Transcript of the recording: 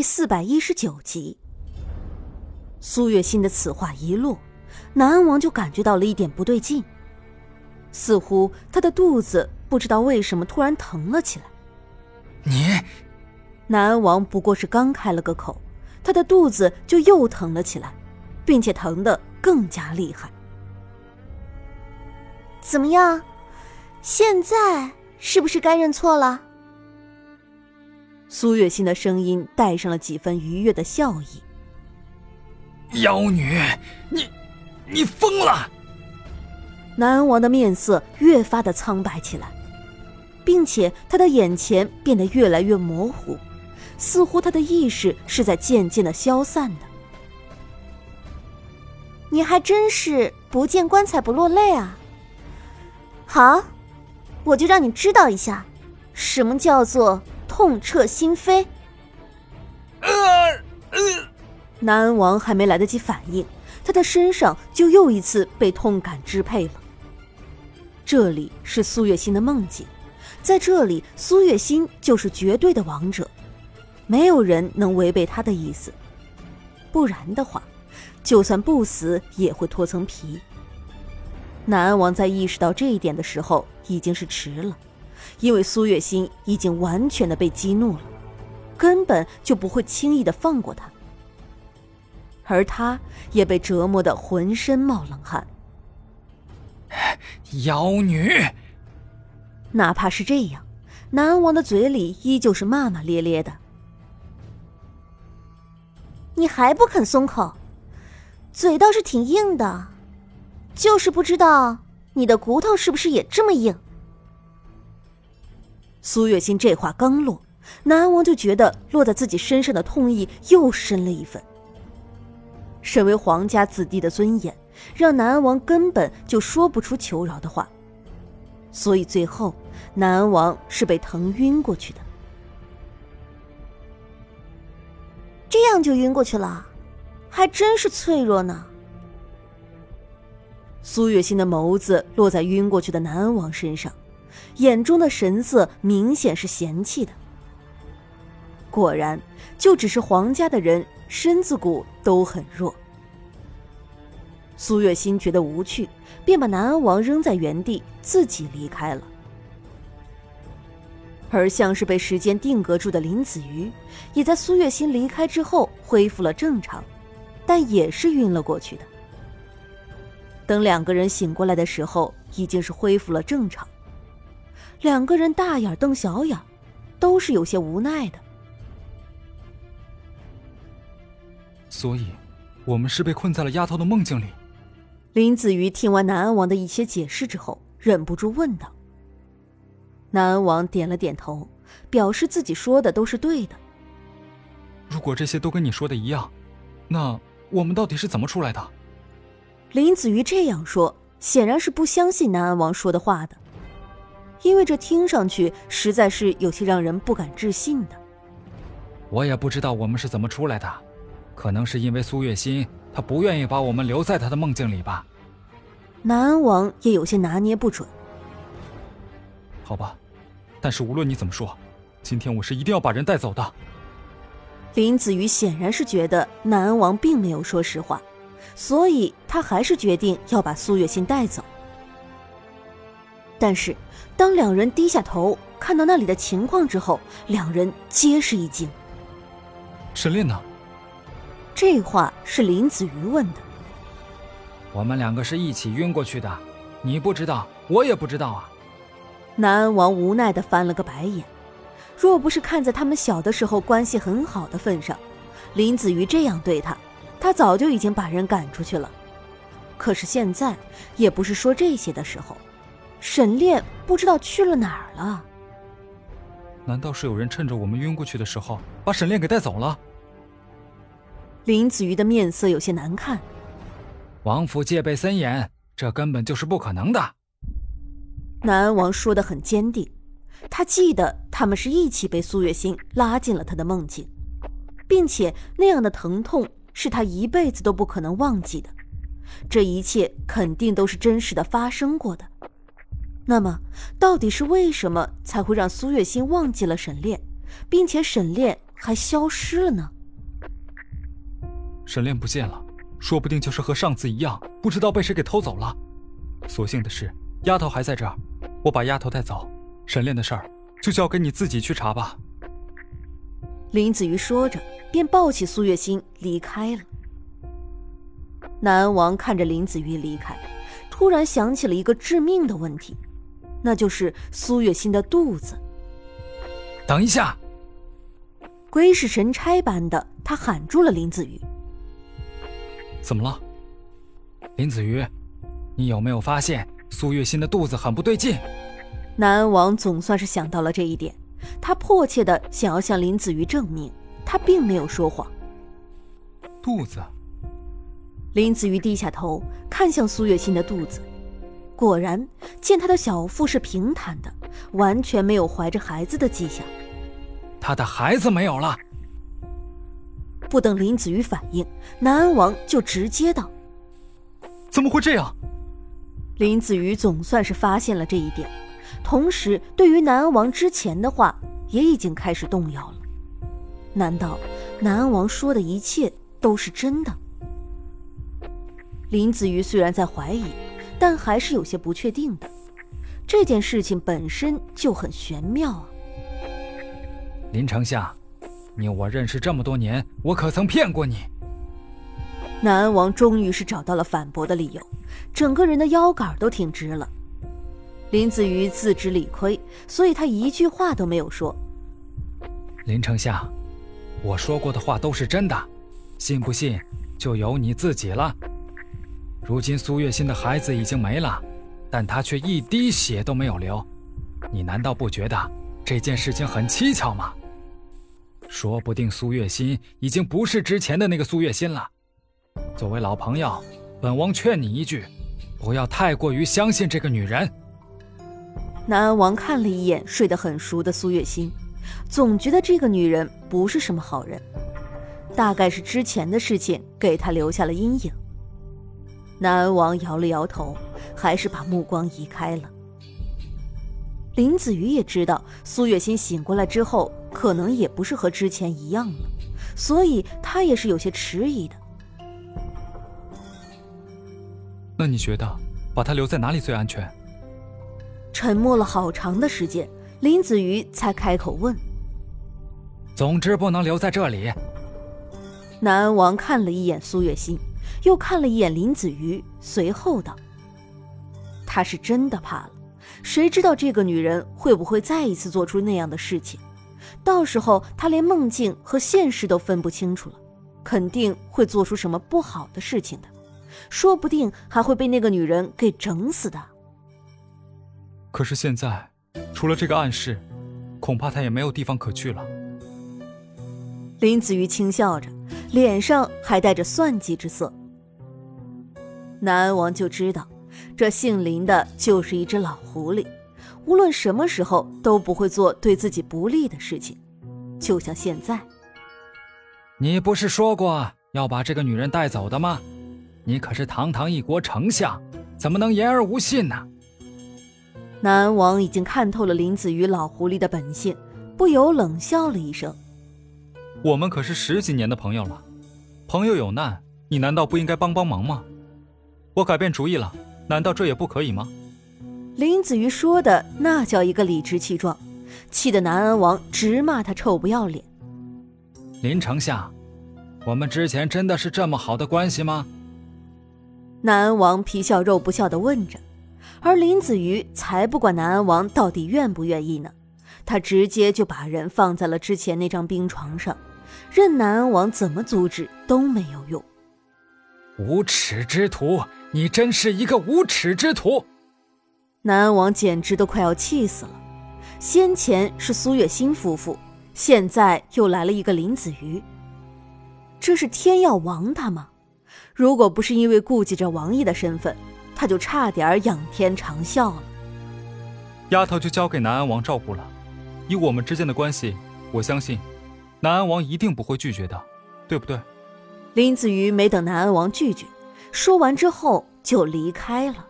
第四百一十九集。苏月心的此话一落，南安王就感觉到了一点不对劲，似乎他的肚子不知道为什么突然疼了起来。你，南安王不过是刚开了个口，他的肚子就又疼了起来，并且疼得更加厉害。怎么样？现在是不是该认错了？苏月心的声音带上了几分愉悦的笑意。妖女，你，你疯了！南王的面色越发的苍白起来，并且他的眼前变得越来越模糊，似乎他的意识是在渐渐的消散的。你还真是不见棺材不落泪啊！好，我就让你知道一下，什么叫做痛彻心扉。南安王还没来得及反应，他的身上就又一次被痛感支配了。这里是苏月心的梦境，在这里，苏月心就是绝对的王者，没有人能违背他的意思。不然的话，就算不死也会脱层皮。南安王在意识到这一点的时候，已经是迟了，因为苏月心已经完全的被激怒了，根本就不会轻易的放过他，而他也被折磨的浑身冒冷汗。妖女，哪怕是这样，南王的嘴里依旧是骂骂咧咧的。你还不肯松口，嘴倒是挺硬的。就是不知道你的骨头是不是也这么硬。苏月心这话刚落，南安王就觉得落在自己身上的痛意又深了一分。身为皇家子弟的尊严，让南安王根本就说不出求饶的话，所以最后南安王是被疼晕过去的。这样就晕过去了，还真是脆弱呢。苏月心的眸子落在晕过去的南安王身上，眼中的神色明显是嫌弃的。果然，就只是皇家的人，身子骨都很弱。苏月心觉得无趣，便把南安王扔在原地，自己离开了。而像是被时间定格住的林子瑜，也在苏月心离开之后恢复了正常，但也是晕了过去的。等两个人醒过来的时候，已经是恢复了正常。两个人大眼瞪小眼，都是有些无奈的。所以，我们是被困在了丫头的梦境里。林子瑜听完南安王的一些解释之后，忍不住问道。南安王点了点头，表示自己说的都是对的。如果这些都跟你说的一样，那我们到底是怎么出来的？林子瑜这样说，显然是不相信南安王说的话的，因为这听上去实在是有些让人不敢置信的。我也不知道我们是怎么出来的，可能是因为苏月心她不愿意把我们留在她的梦境里吧。南安王也有些拿捏不准。好吧，但是无论你怎么说，今天我是一定要把人带走的。林子瑜显然是觉得南安王并没有说实话。所以他还是决定要把苏月心带走。但是，当两人低下头看到那里的情况之后，两人皆是一惊。沈炼呢？这话是林子瑜问的。我们两个是一起晕过去的，你不知道，我也不知道啊。南安王无奈的翻了个白眼。若不是看在他们小的时候关系很好的份上，林子瑜这样对他。他早就已经把人赶出去了，可是现在也不是说这些的时候。沈炼不知道去了哪儿了。难道是有人趁着我们晕过去的时候把沈炼给带走了？林子瑜的面色有些难看。王府戒备森严，这根本就是不可能的。南安王说的很坚定，他记得他们是一起被苏月心拉进了他的梦境，并且那样的疼痛。是他一辈子都不可能忘记的，这一切肯定都是真实的发生过的。那么，到底是为什么才会让苏月心忘记了沈炼，并且沈炼还消失了呢？沈炼不见了，说不定就是和上次一样，不知道被谁给偷走了。所幸的是，丫头还在这儿，我把丫头带走，沈炼的事儿就交给你自己去查吧。林子瑜说着，便抱起苏月心离开了。南安王看着林子瑜离开，突然想起了一个致命的问题，那就是苏月心的肚子。等一下！鬼使神差般的，他喊住了林子瑜。怎么了，林子瑜？你有没有发现苏月心的肚子很不对劲？南安王总算是想到了这一点，他迫切的想要向林子瑜证明，他并没有说谎。肚子。林子瑜低下头看向苏月心的肚子，果然见他的小腹是平坦的，完全没有怀着孩子的迹象。他的孩子没有了。不等林子瑜反应，南安王就直接道：“怎么会这样？”林子瑜总算是发现了这一点，同时对于南安王之前的话也已经开始动摇了。难道南安王说的一切都是真的？林子瑜虽然在怀疑，但还是有些不确定的。这件事情本身就很玄妙啊。林丞相，你我认识这么多年，我可曾骗过你？南安王终于是找到了反驳的理由，整个人的腰杆都挺直了。林子瑜自知理亏，所以他一句话都没有说。林丞相，我说过的话都是真的，信不信就由你自己了。如今苏月心的孩子已经没了，但她却一滴血都没有流，你难道不觉得这件事情很蹊跷吗？说不定苏月心已经不是之前的那个苏月心了。作为老朋友，本王劝你一句，不要太过于相信这个女人。南安王看了一眼睡得很熟的苏月心，总觉得这个女人不是什么好人，大概是之前的事情给他留下了阴影。南安王摇了摇头，还是把目光移开了。林子瑜也知道苏月心醒过来之后，可能也不是和之前一样了，所以他也是有些迟疑的。那你觉得把他留在哪里最安全？沉默了好长的时间，林子瑜才开口问：“总之不能留在这里。”南安王看了一眼苏月心。又看了一眼林子瑜，随后道：“他是真的怕了，谁知道这个女人会不会再一次做出那样的事情？到时候他连梦境和现实都分不清楚了，肯定会做出什么不好的事情的，说不定还会被那个女人给整死的。可是现在，除了这个暗示，恐怕他也没有地方可去了。”林子瑜轻笑着，脸上还带着算计之色。南安王就知道，这姓林的就是一只老狐狸，无论什么时候都不会做对自己不利的事情，就像现在。你不是说过要把这个女人带走的吗？你可是堂堂一国丞相，怎么能言而无信呢？南安王已经看透了林子瑜老狐狸的本性，不由冷笑了一声：“我们可是十几年的朋友了，朋友有难，你难道不应该帮帮忙吗？”我改变主意了，难道这也不可以吗？林子瑜说的那叫一个理直气壮，气得南安王直骂他臭不要脸。林丞相，我们之前真的是这么好的关系吗？南安王皮笑肉不笑的问着，而林子瑜才不管南安王到底愿不愿意呢，他直接就把人放在了之前那张冰床上，任南安王怎么阻止都没有用。无耻之徒！你真是一个无耻之徒！南安王简直都快要气死了。先前是苏月心夫妇，现在又来了一个林子瑜。这是天要亡他吗？如果不是因为顾忌着王爷的身份，他就差点仰天长啸了。丫头就交给南安王照顾了。以我们之间的关系，我相信南安王一定不会拒绝的，对不对？林子瑜没等南安王拒绝。说完之后就离开了。